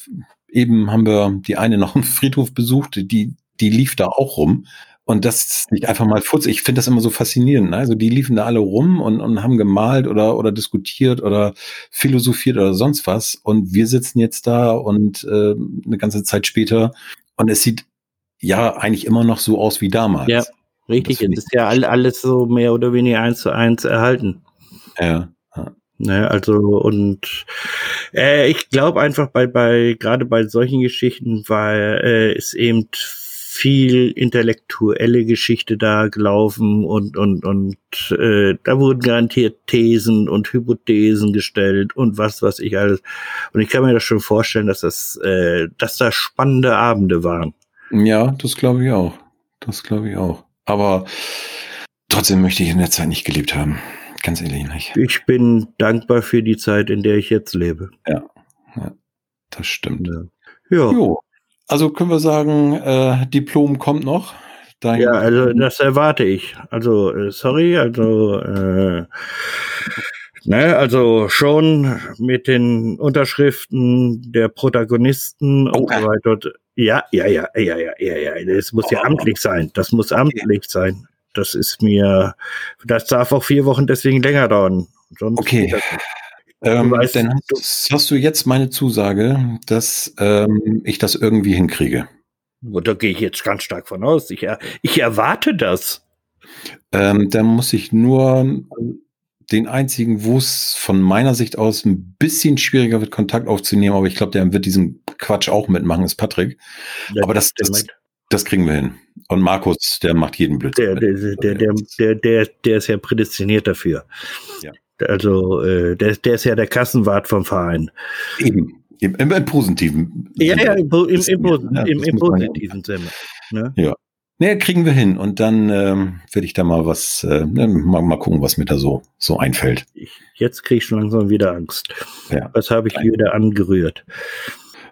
eben haben wir die eine noch im Friedhof besucht, die, die lief da auch rum. Und das nicht einfach mal futz. Ich finde das immer so faszinierend. Ne? Also die liefen da alle rum und, und haben gemalt oder, oder diskutiert oder philosophiert oder sonst was. Und wir sitzen jetzt da und äh, eine ganze Zeit später und es sieht ja eigentlich immer noch so aus wie damals. Ja, richtig. Es ist ja alles so mehr oder weniger eins zu eins erhalten. Ja. Ne, also und äh, ich glaube einfach bei bei gerade bei solchen Geschichten war äh, ist eben viel intellektuelle Geschichte da gelaufen und und und äh, da wurden garantiert Thesen und Hypothesen gestellt und was was ich alles und ich kann mir das schon vorstellen, dass das äh, dass da spannende Abende waren. Ja, das glaube ich auch. Das glaube ich auch. Aber trotzdem möchte ich in der Zeit nicht gelebt haben. Ganz ehrlich nicht. Ich bin dankbar für die Zeit, in der ich jetzt lebe. Ja, ja das stimmt. Ja. Jo. Also können wir sagen, äh, Diplom kommt noch. Dein ja, also das erwarte ich. Also, äh, sorry, also äh, Ne, also schon mit den Unterschriften der Protagonisten okay. und so weiter. Ja, ja, ja, ja, ja, ja, ja. Das muss oh, ja amtlich sein. Das muss amtlich sein das ist mir, das darf auch vier Wochen deswegen länger dauern. Sonst okay. Ähm, weißt, dann hast, hast, du jetzt meine Zusage, dass ähm, ich das irgendwie hinkriege. Da gehe ich jetzt ganz stark von aus. Ich, ich erwarte das. Ähm, dann muss ich nur den einzigen, wo es von meiner Sicht aus ein bisschen schwieriger wird, Kontakt aufzunehmen, aber ich glaube, der wird diesen Quatsch auch mitmachen, ist Patrick. Ja, aber das, das, das kriegen wir hin. Und Markus, der macht jeden Blödsinn. Der, der, der, der, der, der ist ja prädestiniert dafür. Ja. Also, äh, der, der ist ja der Kassenwart vom Verein. Eben. Im, im, im positiven Ja, ja, im, im, im, ja, im, im positiven Sinne. Ne? Ja. Naja, kriegen wir hin. Und dann ähm, werde ich da mal was, äh, ne, mal, mal gucken, was mir da so, so einfällt. Ich, jetzt kriege ich schon langsam wieder Angst. Ja. Was habe ich wieder angerührt?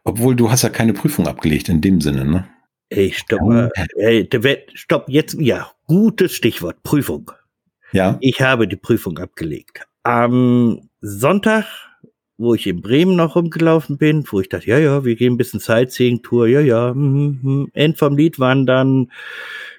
Obwohl du hast ja keine Prüfung abgelegt in dem Sinne, ne? Ey, stopp mal. Ey, stopp, jetzt, ja, gutes Stichwort, Prüfung. Ja. Ich habe die Prüfung abgelegt. Am Sonntag, wo ich in Bremen noch rumgelaufen bin, wo ich dachte, ja, ja, wir gehen ein bisschen Sightseeing-Tour, ja, ja, hm, hm. End vom Lied waren dann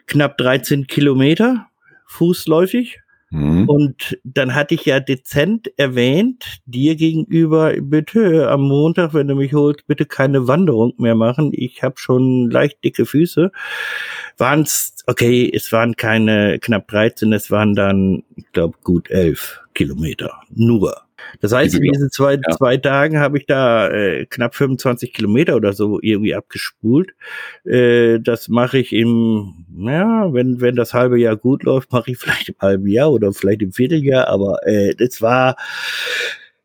knapp 13 Kilometer, fußläufig. Mhm. Und dann hatte ich ja dezent erwähnt, dir gegenüber, bitte am Montag, wenn du mich holst, bitte keine Wanderung mehr machen. Ich habe schon leicht dicke Füße. Waren es, okay, es waren keine knapp 13, es waren dann, ich glaube, gut elf Kilometer. Nur. Das heißt, in diesen zwei, ja. zwei Tagen habe ich da äh, knapp 25 Kilometer oder so irgendwie abgespult. Äh, das mache ich im, ja, wenn, wenn das halbe Jahr gut läuft, mache ich [laughs] vielleicht im halben Jahr oder vielleicht im Vierteljahr, aber äh, das war,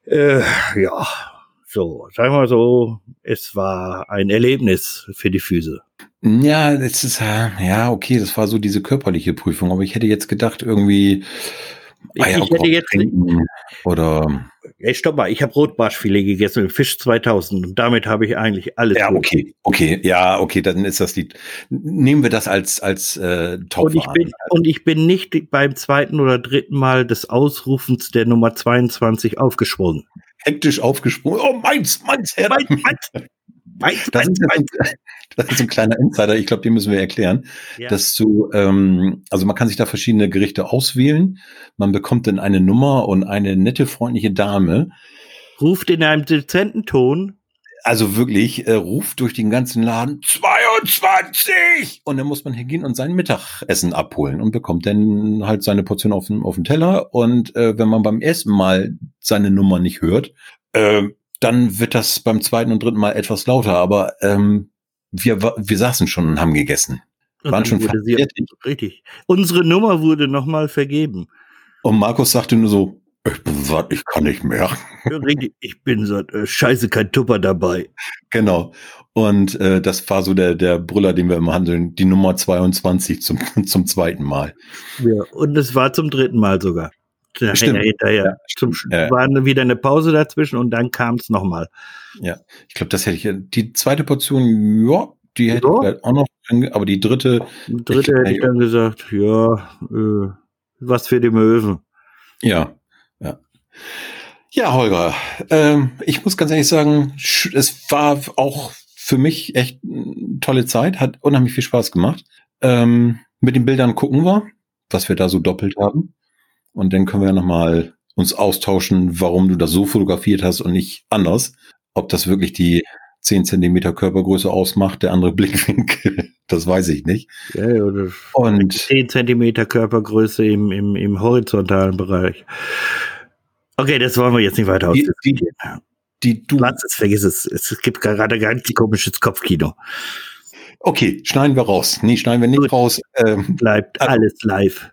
äh, ja, so, sagen wir so, es war ein Erlebnis für die Füße. Ja, das ist, äh, ja, okay, das war so diese körperliche Prüfung, aber ich hätte jetzt gedacht, irgendwie, ich, ah ich hätte jetzt oder Ey, stopp mal, ich habe Rotbarschfilet gegessen, Fisch 2000 und damit habe ich eigentlich alles. Ja, okay, okay, ja, okay, dann ist das die. Nehmen wir das als als äh, Top und ich bin und ich bin nicht beim zweiten oder dritten Mal des Ausrufens der Nummer 22 aufgesprungen. Hektisch aufgesprungen. Oh, meins, meins, Herr. Meins, meins. meins, meins, meins. [laughs] das ist ein kleiner Insider, ich glaube, den müssen wir erklären. Ja. Dass du, ähm, also man kann sich da verschiedene Gerichte auswählen. Man bekommt dann eine Nummer und eine nette, freundliche Dame. Ruft in einem dezenten Ton. Also wirklich, äh, ruft durch den ganzen Laden 22! Und dann muss man hingehen und sein Mittagessen abholen und bekommt dann halt seine Portion auf dem, auf dem Teller. Und äh, wenn man beim ersten Mal seine Nummer nicht hört, äh, dann wird das beim zweiten und dritten Mal etwas lauter. Aber ähm, wir, wir saßen schon und haben gegessen. Und Waren schon fertig. Richtig. Unsere Nummer wurde nochmal vergeben. Und Markus sagte nur so, ich bin satt, ich kann nicht mehr. Richtig, ich bin satt. Äh, scheiße, kein Tupper dabei. Genau. Und äh, das war so der, der Brüller, den wir immer handeln. Die Nummer 22 zum, [laughs] zum zweiten Mal. Ja, und es war zum dritten Mal sogar. Stimmt. Hinterher. Ja, zum, ja. War wieder eine Pause dazwischen und dann kam es nochmal. Ja, ich glaube, das hätte ich. Die zweite Portion, ja, die hätte ja. ich vielleicht auch noch, aber die dritte. Die dritte ich, hätte ich dann gesagt, ja, äh, was für die Möwen. Ja, ja. Ja, Holger, ähm, ich muss ganz ehrlich sagen, es war auch für mich echt eine tolle Zeit, hat unheimlich viel Spaß gemacht. Ähm, mit den Bildern gucken wir, was wir da so doppelt haben. Und dann können wir nochmal uns austauschen, warum du das so fotografiert hast und nicht anders. Ob das wirklich die 10 Zentimeter Körpergröße ausmacht, der andere [laughs] Blickwinkel, das weiß ich nicht. Ja, oder und 10 Zentimeter Körpergröße im, im, im horizontalen Bereich. Okay, das wollen wir jetzt nicht weiter ausdiskutieren. Die, die du Platz ist, vergiss es. Es gibt gerade ganz komisches Kopfkino. Okay, schneiden wir raus. Nee, schneiden wir nicht Gut. raus. Ähm, Bleibt alles live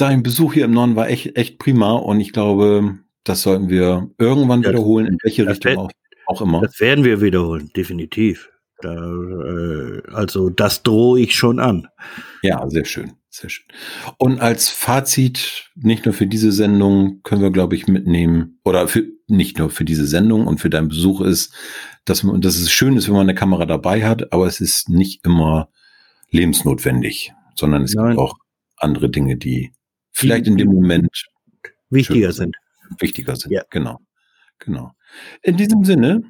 dein Besuch hier im Norden war echt, echt prima und ich glaube, das sollten wir irgendwann das, wiederholen, in welche Richtung auch, auch, immer. Das werden wir wiederholen, definitiv. Da, äh, also das drohe ich schon an. Ja, sehr schön, sehr schön. Und als Fazit, nicht nur für diese Sendung, können wir, glaube ich, mitnehmen, oder für, nicht nur für diese Sendung und für deinen Besuch ist, dass man, dass es schön ist, wenn man eine Kamera dabei hat, aber es ist nicht immer lebensnotwendig, sondern es Nein. gibt auch andere Dinge, die vielleicht in dem Moment wichtiger sind. Wichtiger sind, ja. genau. Genau. In diesem Sinne.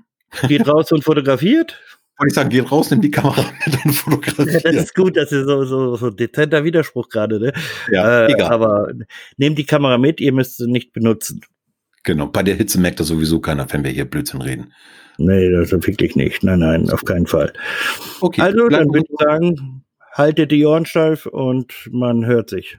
Geht raus und fotografiert. [laughs] Wollte ich sagen, geht raus, nimm die Kamera [laughs] mit und fotografiert. das ist gut, das ist so, so, so dezenter Widerspruch gerade, ne? Ja, äh, egal. Aber nehmt die Kamera mit, ihr müsst sie nicht benutzen. Genau, bei der Hitze merkt das sowieso keiner, wenn wir hier Blödsinn reden. Nee, das wirklich nicht. Nein, nein, auf keinen Fall. Okay, also, dann würde ich sagen, haltet die Ohren steif und man hört sich.